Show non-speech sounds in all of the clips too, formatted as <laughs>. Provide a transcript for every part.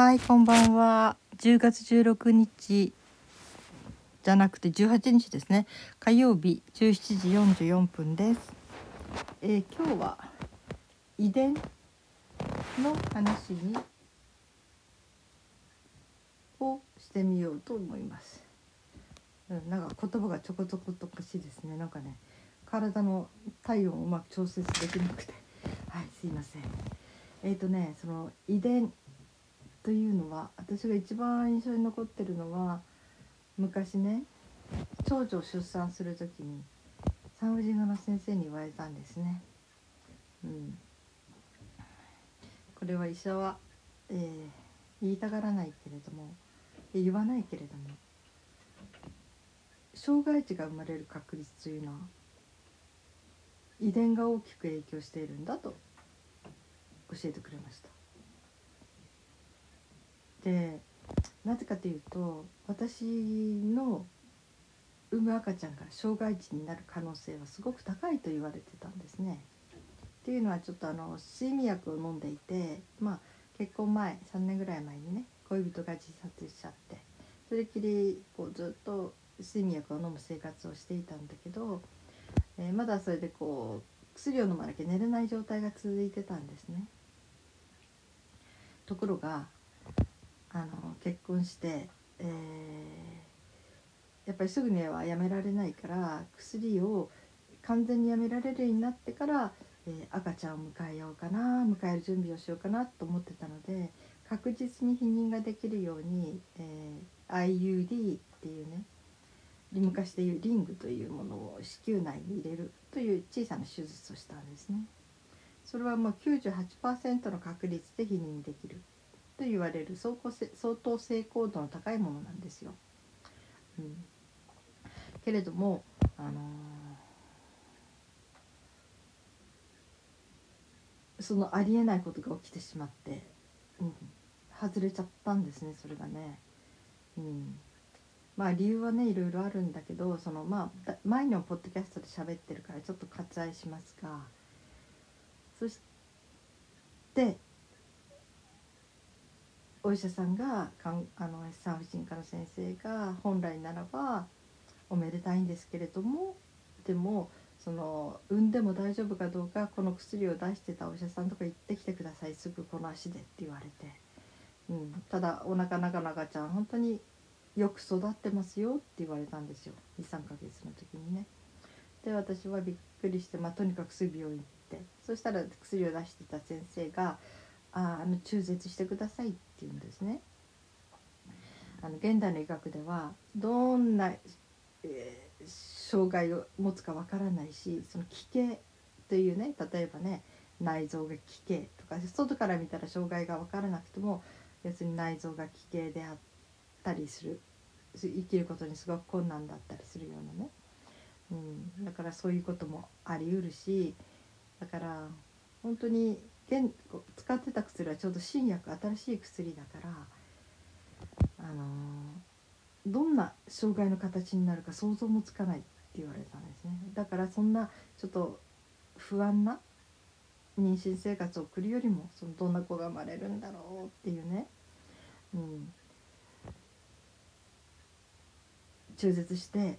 はい、こんばんは。10月16日じゃなくて18日ですね。火曜日17時44分です。えー今日は遺伝の話にをしてみようと思います。うん、なんか言葉がちょこちょことおかしいですね。なんかね、体の体温をうまく調節できなくて、はい、すいません。えっ、とね、その遺伝というのは私が一番印象に残ってるのは昔ね長女を出産する時に産婦人科の先生に言われたんですね。うん、これは医者は、えー言いたがらないけれども言わないけれども障害児が生まれる確率というのは遺伝が大きく影響しているんだと教えてくれました。でなぜかというと私の産む赤ちゃんが障害児になる可能性はすごく高いと言われてたんですね。っていうのはちょっとあの睡眠薬を飲んでいて、まあ、結婚前3年ぐらい前にね恋人が自殺しちゃってそれきりこうずっと睡眠薬を飲む生活をしていたんだけど、えーまだそれでこう薬を飲まなきゃ寝れない状態が続いてたんですね。ところがあの結婚して、えーやっぱりすぐにはやめられないから薬を完全にやめられるようになってから、えー赤ちゃんを迎えようかな迎える準備をしようかなと思ってたので確実に避妊ができるように、えー IUD っていうね昔でいうリングというものを子宮内に入れるという小さな手術をしたんですね。それはもう98%の確率で避妊できると言われる相当相当成功度の高いものなんですよ。うん、けれども、あのーそのありえないことが起きてしまって、うん、外れちゃったんですねそれがね。うんまあ理由はねいろいろあるんだけどそのまあ前にもポッドキャストで喋ってるからちょっと割愛しますがそしてお医者さんがかんあの産婦人科の先生が本来ならばおめでたいんですけれどもでもその産んでも大丈夫かどうかこの薬を出してたお医者さんとか行ってきてください。すぐこの足でって言われて、うん、ただお腹中の赤ちゃん本当によく育ってますよって言われたんですよ。23ヶ月の時にね。で私はびっくりして、まあ、とにかくすぐ病院行って。そしたら薬を出してた先生が「ああの中絶してください」ってって言うんですね。あの現代の医学ではどんな、えー障害を持つかわからないしその奇形というね例えばね内臓が奇形とか外から見たら障害がわからなくても要するに内臓が奇形であったりする生きることにすごく困難だったりするようなね、うん、だからそういうこともあり得るしだから本当に現使ってた薬はちょうど新薬新しい薬だからあのどんな障害の形になるか想像もつかないって言われたんですね。だからそんなちょっと不安な妊娠生活を送るよりもそのどんな子が生まれるんだろうっていうね、うん、中絶して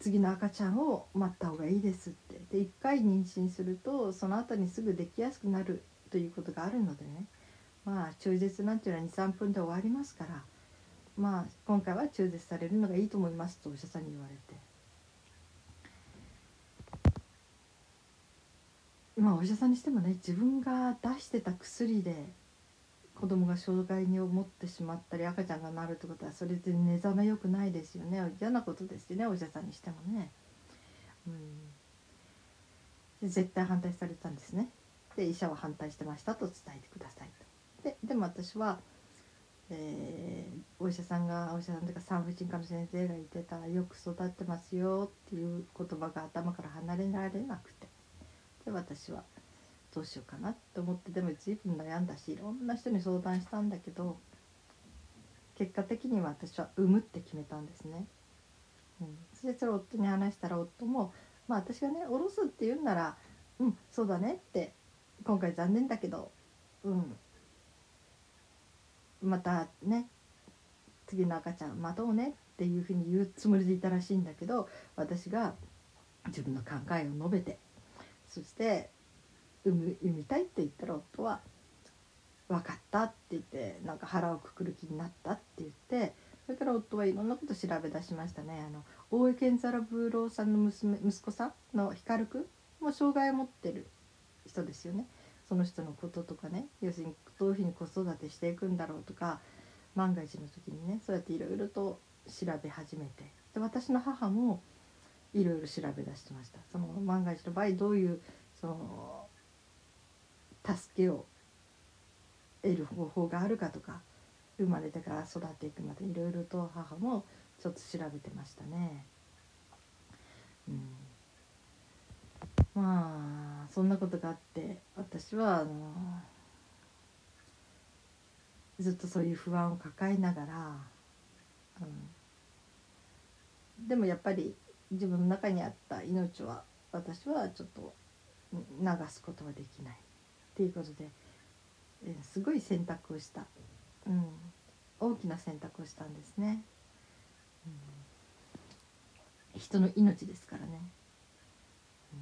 次の赤ちゃんを待った方がいいですって。で1回妊娠するとその後にすぐできやすくなるということがあるのでねまあ中絶なんていうのは23分で終わりますからまあ今回は中絶されるのがいいと思いますとお医者さんに言われてまあお医者さんにしてもね自分が出してた薬で子供が障害に思ってしまったり赤ちゃんがなるってことはそれで寝覚めよくないですよね嫌なことですよねお医者さんにしてもね。うん絶対反対されたんですね。で医者は反対してましたと伝えてください。ででも私は、えーお医者さんがお医者さんというか産婦人科の先生が言ってた「よく育ってますよ」っていう言葉が頭から離れられなくてで私はどうしようかなと思ってでも随分悩んだしいろんな人に相談したんだけど結果的には私は産むって決めたんですね。うん、それでそれを夫に話したら夫もまあ私がね下ろすって言うんなら「うんそうだね」って今回残念だけどうん。またね次の赤ちゃん待とうねっていうふうに言うつもりでいたらしいんだけど私が自分の考えを述べてそして産む産みたいって言ったら夫は「分かった」って言ってなんか腹をくくる気になったって言ってそれから夫はいろんなこと調べ出しましたね。あの大江健三郎さんの娘息子さんの光くんも障害を持ってる。人ですよね。その人のこととかね要するにどういうふうに子育てしていくんだろうとか万が一の時にねそうやっていろいろと調べ始めてで私の母もいろいろ調べ出してました。その万が一の場合どういうその助けを得る方法があるかとか生まれてから育っていくまでいろいろと母もちょっと調べてましたね。うん、まあそんなことがあって私はあのずっとそういう不安を抱えながら、うん、でもやっぱり自分の中にあった命は私はちょっと流すことはできない。っていうことで、えすごい選択をした、うん、大きな選択をしたんですね、うん、人の命ですからね、う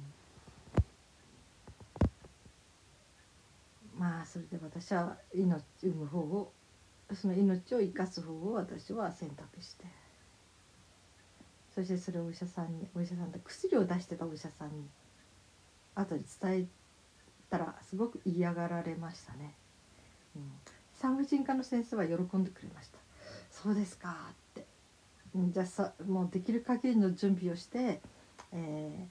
ん、まあそれで私は命産む方をその命を生かす方を私は選択して。そしてそれをお医者さんにお医者さんで薬を出してたお医者さんに後で伝えたらすごく嫌がられましたね、うん、産婦人科の先生は喜んでくれました。そうですかって。じゃあさもうできる限りの準備をして、え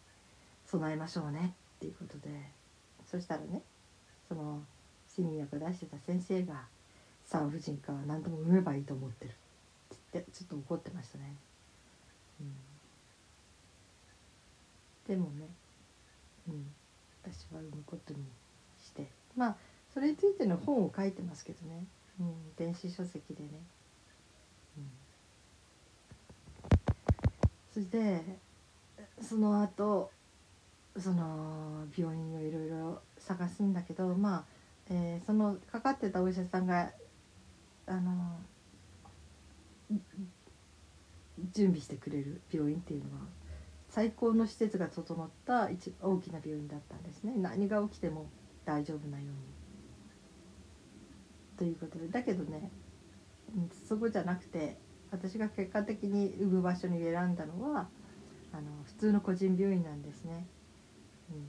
ー、備えましょうねっていうことで。そしたらねその新薬出してた先生が産婦人科は何でも産めばいいと思ってる。って言ってちょっと怒ってましたね。うん。でもね、うん、私は産むことにして。まあそれについての本を書いてますけどね、うん、電子書籍でね、うん、そしてその後その病院をいろいろ探すんだけどまあ、えー、そのかかってたお医者さんがあの準備してくれる病院っていうのは最高の施設が整った一大きな病院だったんですね何が起きても大丈夫なように。ということでだけどねそこじゃなくて私が結果的に産む場所に選んだのはあの普通の個人病院なんですね。うん、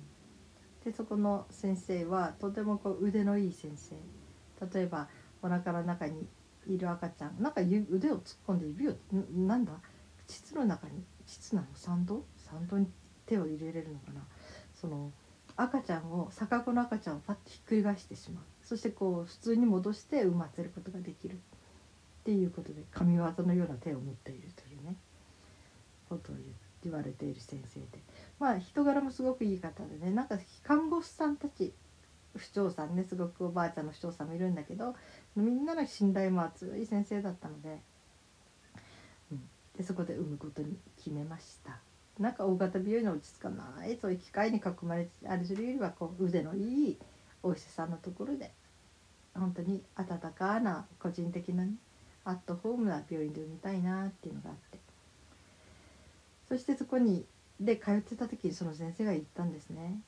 でそこの先生はとてもこう腕のいい先生。例えばお腹の中にいる赤ちゃんなんか腕を突っ込んで指をなんだ？膣の中に膣なの産道産道に手を入れれるのかな？その赤ちゃんを逆子の赤ちゃんをパッとひっくり返してしまう。そしてこう普通に戻して産ませることができる。っていうことで神業のような手を持っているというねことを言っ言われている先生で。まあ人柄もすごくいい方でねなんか看護師さんたち不調さんねすごくおばあちゃんの不調さんもいるんだけどみんなの信頼も厚い先生だったので,、うん、でそこで産むことに決めました。なんか大型病院の落ち着かない。そういう機械に囲まれてあれするよりはこう腕のいいお医者さんのところで本当に温かな個人的な、ね、アットホームな病院で産みたいなっていうのがあって。そしてそこにで通ってた時にその先生が言ったんですね。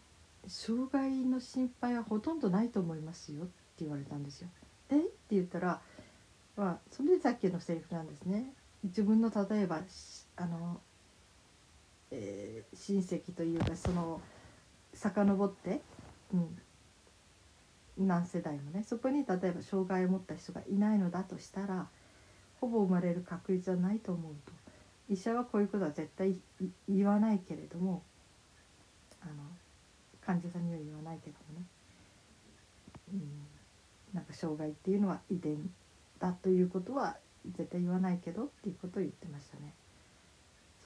障害の心配はほとんどないと思いますよって言われたんですよ。え？って言ったら、まあ、それでさっきのセリフなんですね。自分の例えばあの、えー、親戚というかその遡って、うん、何世代もね。そこに例えば障害を持った人がいないのだとしたらほぼ生まれる確率はないと思うと。医者はこういうことは絶対言わないけれどもあの患者さんには言わないけどもね、うん、なんか障害っていうのは遺伝だということは絶対言わないけどっていうことを言ってましたね。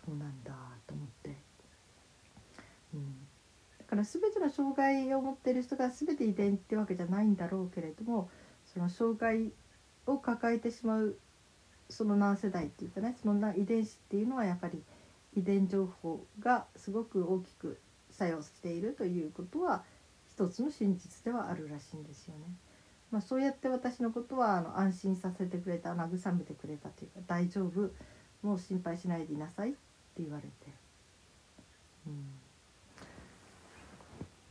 そうなんだと思って、うん、だから全ての障害を持っている人が全て遺伝ってわけじゃないんだろうけれどもその障害を抱えてしまうその何世代っていうかねその遺伝子っていうのはやっぱり遺伝情報がすごく大きく作用しているということは一つの真実ではあるらしいんですよね。まあ、そうやって私のことはあの安心させてくれた慰めてくれたというか大丈夫もう心配しないでいなさいって言われて、うん、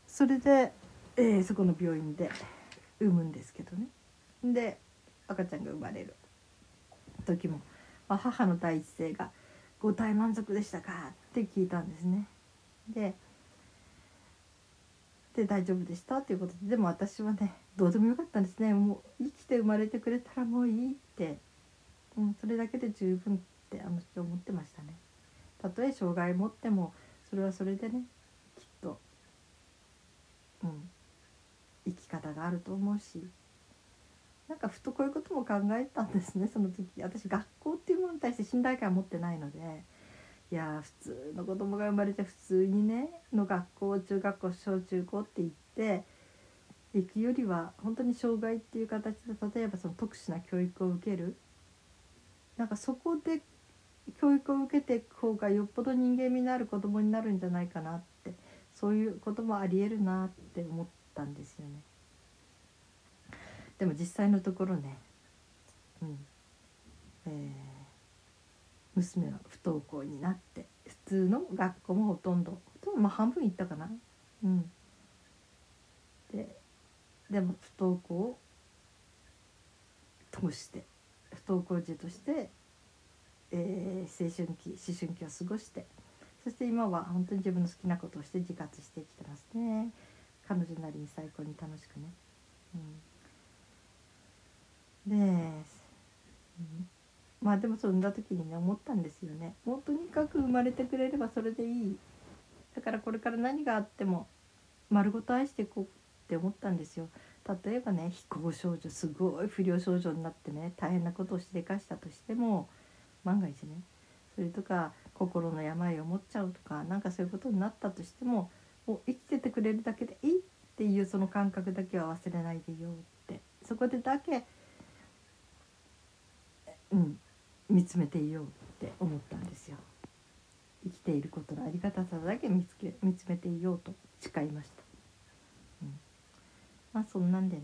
それで、えー、そこの病院で産むんですけどね。で赤ちゃんが生まれる。時も、ま、母の第一声が「ご体満足でしたか?」って聞いたんですね。でで大丈夫でした？っていうことででも私はねどうでもよかったんですねもう生きて生まれてくれたらもういいって、うん、それだけで十分ってあの人思ってましたね。たとえ障害持ってもそれはそれでねきっと、うん、生き方があると思うしなんかふとこういうことも考えたんですね。<laughs> その時私学校っていうものに対して信頼感持ってないので。いや普通の子供が生まれて普通にねの学校中学校小中高って行って行くよりは本当に障害っていう形で例えばその特殊な教育を受ける。なんかそこで教育を受けていく方がよっぽど人間味のある子供になるんじゃないかなってそういうこともありえるなって思ったんですよね。でも実際のところね、うんえー、娘は不登校になって普通の学校もほとんどとまあ半分行ったかな。うん、ででも不登校を通して不登校児として、えー、青春期思春期を過ごしてそして今は本当に自分の好きなことをして自活してきてますね彼女なりに最高に楽しくね。うんで、うん、まあでもそんな時にね思ったんですよね。もうとにかく生まれてくれればそれでいい。だからこれから何があっても丸ごと愛していこうって思ったんですよ。例えばね非行少女すごい不良少女になってね大変なことをしでかしたとしても万が一ねそれとか心の病を持っちゃうとかなんかそういうことになったとしてももう生きててくれるだけでいいっていうその感覚だけは忘れないでよって。そこでだけうん、見つめていようって思ったんですよ。生きていることのありがたさだけ見つけ見つめていようと誓いました。うん、まあそんなんでね、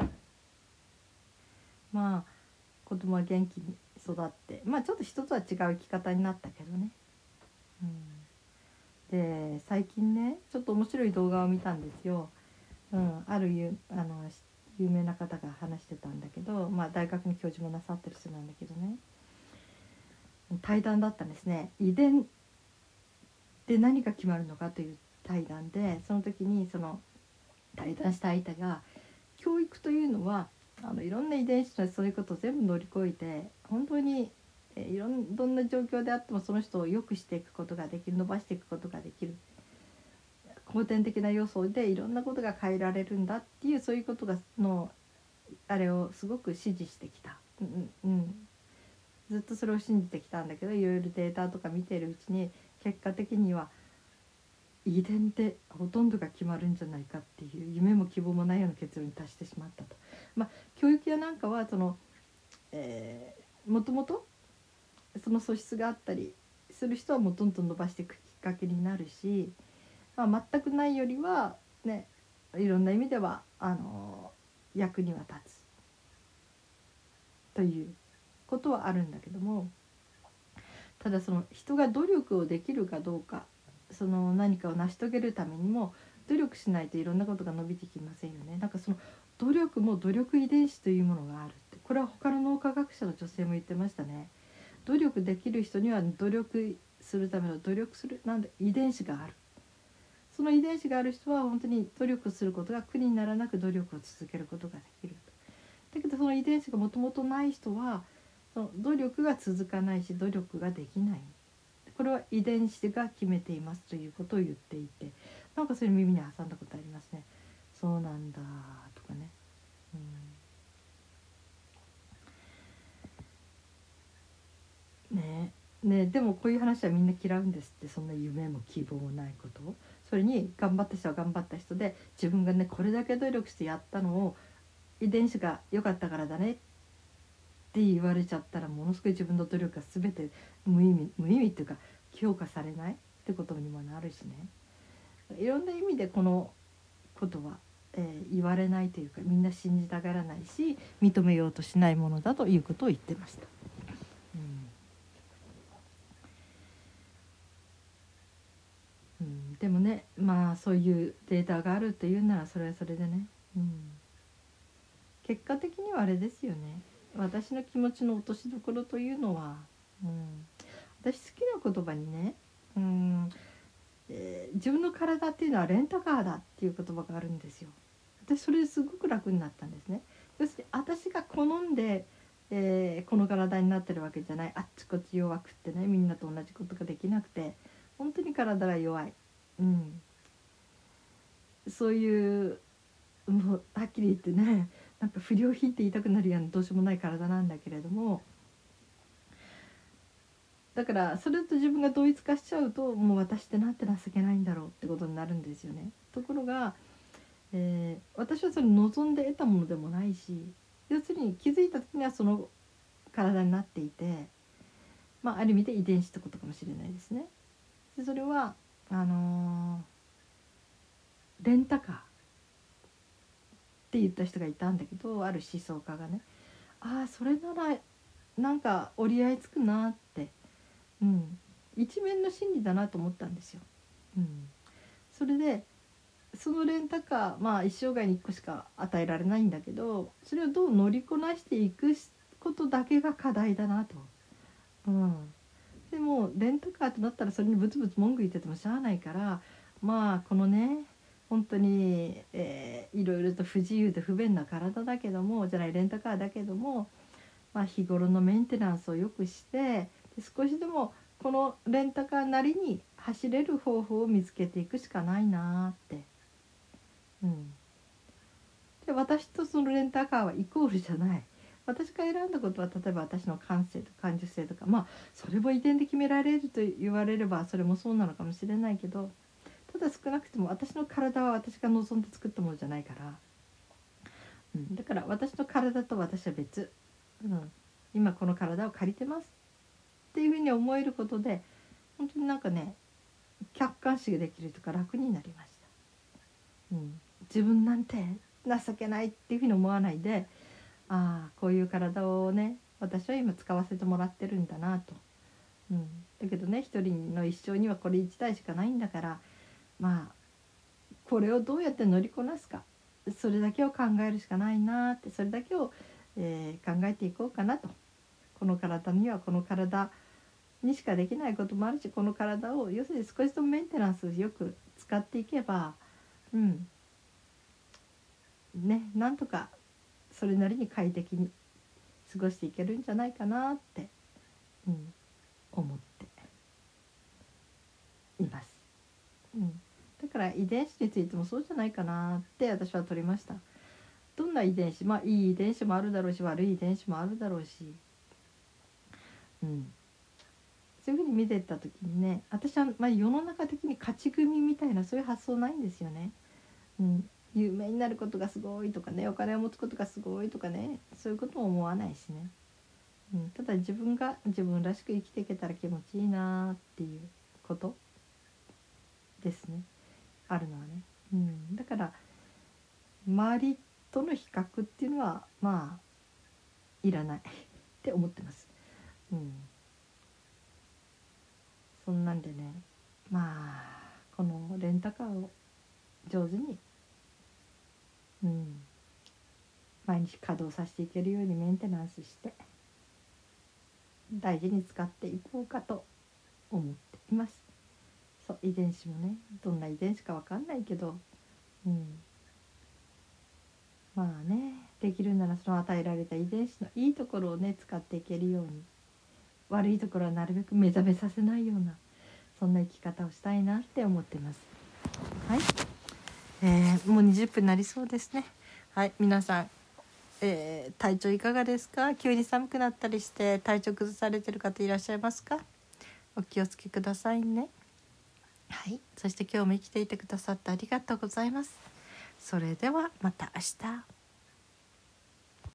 うん、まあ子供は元気に育ってまあちょっと人とは違う生き方になったけどね。うん、で最近ねちょっと面白い動画を見たんですよ。うん、あるゆあの有名な方が話してたんだけど、まあ、大学に教授もなさってる人なんだけどね。対談だったんですね。遺伝で何が決まるのかという対談でその時にその対談した相手が教育というのはあのいろんな遺伝子のそういうことを全部乗り越えて本当にいろんどんな状況であってもその人を良くしていくことができる伸ばしていくことができる。後天的な要素でいろんなことが変えられるんだっていうそういうことがのあれをすごく支持してきた、うんうん、ずっとそれを信じてきたんだけどいろいろデータとか見てるうちに結果的には遺伝でほとんどが決まるんじゃないかっていう夢も希望もないような結論に達してしまったと。まあ、教育やなんかはその、えー、もともとその素質があったりする人はもうどんどん伸ばしていくきっかけになるしまあ、全くないよりはねいろんな意味ではあの役には立つということはあるんだけどもただその人が努力をできるかどうかその何かを成し遂げるためにも努力しないといろんなことが伸びてきませんよね。なんかその努力も努力遺伝子というものがあるってこれは他の脳科学者の女性も言ってましたね。努力できる人には努力するための努力するなんで遺伝子があるその遺伝子がある人は本当に努力することが苦にならなく努力を続けることができる。だけどその遺伝子がもともとない人はその努力が続かないし努力ができない。これは遺伝子が決めていますということを言っていてなんかそれ耳に挟んだことありますね。そうなん。だとかね。うんね。ねでもこういう話はみんな嫌うんですって。そんな夢も希望もないこと。をそれに頑張った人は頑張った人で自分がねこれだけ努力してやったのを遺伝子が良かったからだねって言われちゃったらものすごい自分の努力が全て無意味無意味っていうか評価されない？ってことにもなるしねいろんな意味でこのことは、えー言われないというかみんな信じたがらないし認めようとしないものだということを言ってました。うんうん、でもねまあそういうデータがあるというならそれはそれでね、うん、結果的にはあれですよね。私の気持ちの落としどころというのは、うん、私好きな言葉にね、うん。えー自分の体っていうのはレンタカーだっていう言葉があるんですよ。私それですごく楽になったんですね。要するに私が好んで、えーこの体になってるわけじゃない。あっちこっち弱くってねみんなと同じことができなくて本当に体が弱い、うん、そういうもうはっきり言ってね <laughs> なんか不良品って言いたくなるようなどうしようもない体なんだけれどもだからそれと自分が同一化しちゃうともう私ってなんて情けないんだろうってことになるんですよね。ところが、えー私はそれ望んで得たものでもないし要するに気づいた時にはその体になっていて、まあ、ある意味で遺伝子ってことかもしれないですね。でそれはあのーレンタカー。って言った人がいたんだけどある思想家がね。ああそれならなんか折り合いつくなって、うん、一面の真理だなと思ったんですよ。うん、それでそのレンタカーまあ一生涯に1個しか与えられないんだけどそれをどう乗りこなしていくことだけが課題だなと。うん、でもレンタカーとなったらそれにブツブツ文句言っててもしゃあないからまあこのね本当に、えーいろいろと不自由で不便な体だけどもじゃないレンタカーだけども、まあ、日頃のメンテナンスをよくしてで少しでもこのレンタカーなりに走れる方法を見つけていくしかないなーって。うん、で私とそのレンタカーはイコールじゃない。私が選んだことは例えば私の感性と感受性とかまあそれも遺伝で決められると言われればそれもそうなのかもしれないけどただ少なくとも私の体は私が望んで作ったものじゃないから、うん、だから私の体と私は別、うん、今この体を借りてますっていうふうに思えることで本当になんかね客観視できるとか楽になりました、うん、自分なんて情けないっていうふうに思わないでああこういう体をね私は今使わせてもらってるんだなと、うん、だけどね一人の一生にはこれ一台しかないんだからまあこれをどうやって乗りこなすか。それだけを考えるしかないなってそれだけを、えー考えていこうかなと。この体にはこの体にしかできないこともあるしこの体を要するに少しでもメンテナンスよく使っていけばうん。ねなんとかそれなりに快適に過ごしていけるんじゃないかなって、うん、思っています。うん、だから遺伝子についてもそうじゃないかなって私は取りました。どんな遺伝子まあいい遺伝子もあるだろうし悪い遺伝子もあるだろうし、うん、そういうふうに見てった時にね私は、まあ、世の中的に勝ち組みたいなそういう発想ないんですよね。うん、有名になることがすごいとかねお金を持つことがすごいとかねそういうことも思わないしね、うん、ただ自分が自分らしく生きていけたら気持ちいいなっていうことですね。あるのはね、うん、だから周りとの比較っていうのはまあいらない <laughs> って思ってます。うん、そんなんでねまあこのレンタカーを上手に、うん、毎日稼働させていけるようにメンテナンスして大事に使っていこうかと思っています。そう遺伝子もねどんな遺伝子かわかんないけど、うん、まあねできるならその与えられた遺伝子のいいところをね使っていけるように悪いところはなるべく目覚めさせないようなそんな生き方をしたいなって思ってます。はい、えーもう20分になりそうですね。はい、皆さん、えー体調いかがですか？急に寒くなったりして体調崩されてる方いらっしゃいますか？お気をつけくださいね。はい、そして今日も生きていてくださってありがとうございます。それではまた明日。